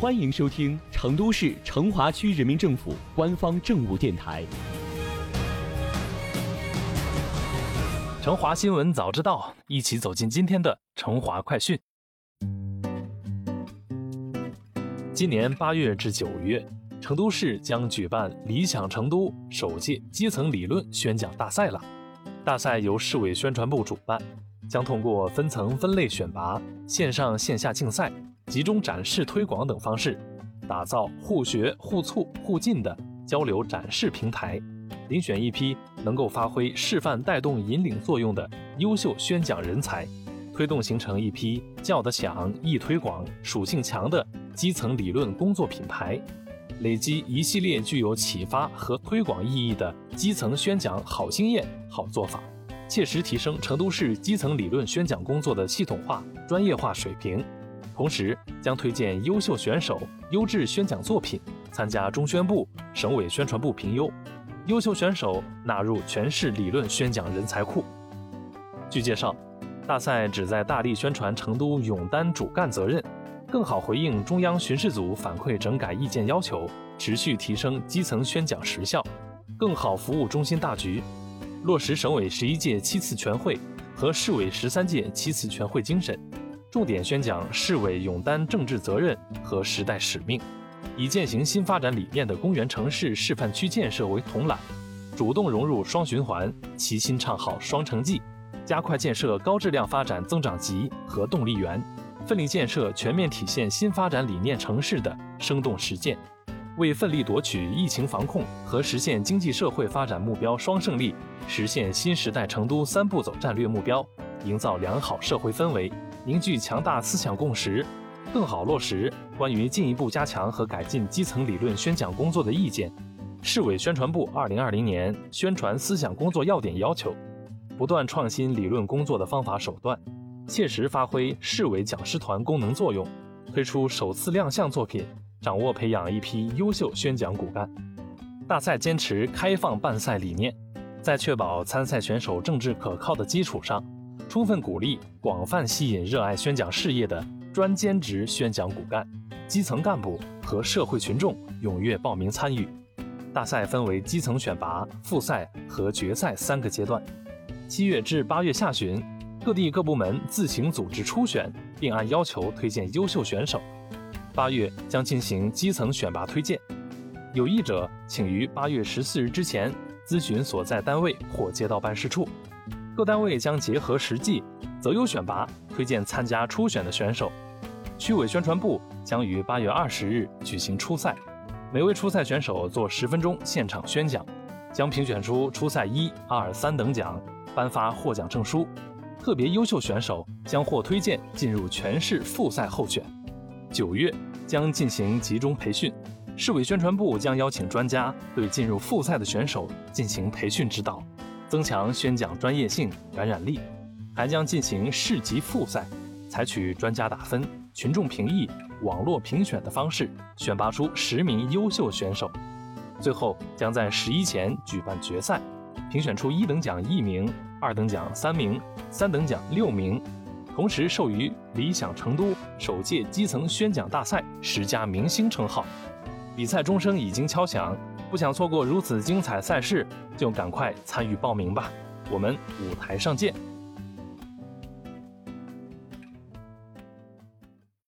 欢迎收听成都市成华区人民政府官方政务电台《成华新闻早知道》，一起走进今天的成华快讯。今年八月至九月，成都市将举办“理想成都”首届基层理论宣讲大赛了。大赛由市委宣传部主办，将通过分层分类选拔、线上线下竞赛。集中展示推广等方式，打造互学互促互进的交流展示平台，遴选一批能够发挥示范带动引领作用的优秀宣讲人才，推动形成一批叫得响、易推广、属性强的基层理论工作品牌，累积一系列具有启发和推广意义的基层宣讲好经验、好做法，切实提升成都市基层理论宣讲工作的系统化、专业化水平。同时，将推荐优秀选手、优质宣讲作品参加中宣部、省委宣传部评优，优秀选手纳入全市理论宣讲人才库。据介绍，大赛旨在大力宣传成都勇担主干责任，更好回应中央巡视组反馈整改意见要求，持续提升基层宣讲实效，更好服务中心大局，落实省委十一届七次全会和市委十三届七次全会精神。重点宣讲市委勇担政治责任和时代使命，以践行新发展理念的公园城市示范区建设为统揽，主动融入双循环，齐心唱好双城记，加快建设高质量发展增长极和动力源，奋力建设全面体现新发展理念城市的生动实践，为奋力夺取疫情防控和实现经济社会发展目标双胜利，实现新时代成都三步走战略目标，营造良好社会氛围。凝聚强大思想共识，更好落实关于进一步加强和改进基层理论宣讲工作的意见。市委宣传部二零二零年宣传思想工作要点要求：不断创新理论工作的方法手段，切实发挥市委讲师团功能作用，推出首次亮相作品，掌握培养一批优秀宣讲骨干。大赛坚持开放办赛理念，在确保参赛选手政治可靠的基础上。充分鼓励广泛吸引热爱宣讲事业的专兼职宣讲骨干、基层干部和社会群众踊跃报名参与。大赛分为基层选拔、复赛和决赛三个阶段。七月至八月下旬，各地各部门自行组织初选，并按要求推荐优秀选手。八月将进行基层选拔推荐，有意者请于八月十四日之前咨询所在单位或街道办事处。各单位将结合实际择优选拔，推荐参加初选的选手。区委宣传部将于八月二十日举行初赛，每位初赛选手做十分钟现场宣讲，将评选出初赛一、二、三等奖，颁发获奖证书。特别优秀选手将获推荐进入全市复赛候选。九月将进行集中培训，市委宣传部将邀请专家对进入复赛的选手进行培训指导。增强宣讲专业性、感染力，还将进行市级复赛，采取专家打分、群众评议、网络评选的方式，选拔出十名优秀选手。最后将在十一前举办决赛，评选出一等奖一名、二等奖三名、三等奖六名，同时授予“理想成都”首届基层宣讲大赛十佳明星称号。比赛钟声已经敲响。不想错过如此精彩赛事，就赶快参与报名吧！我们舞台上见。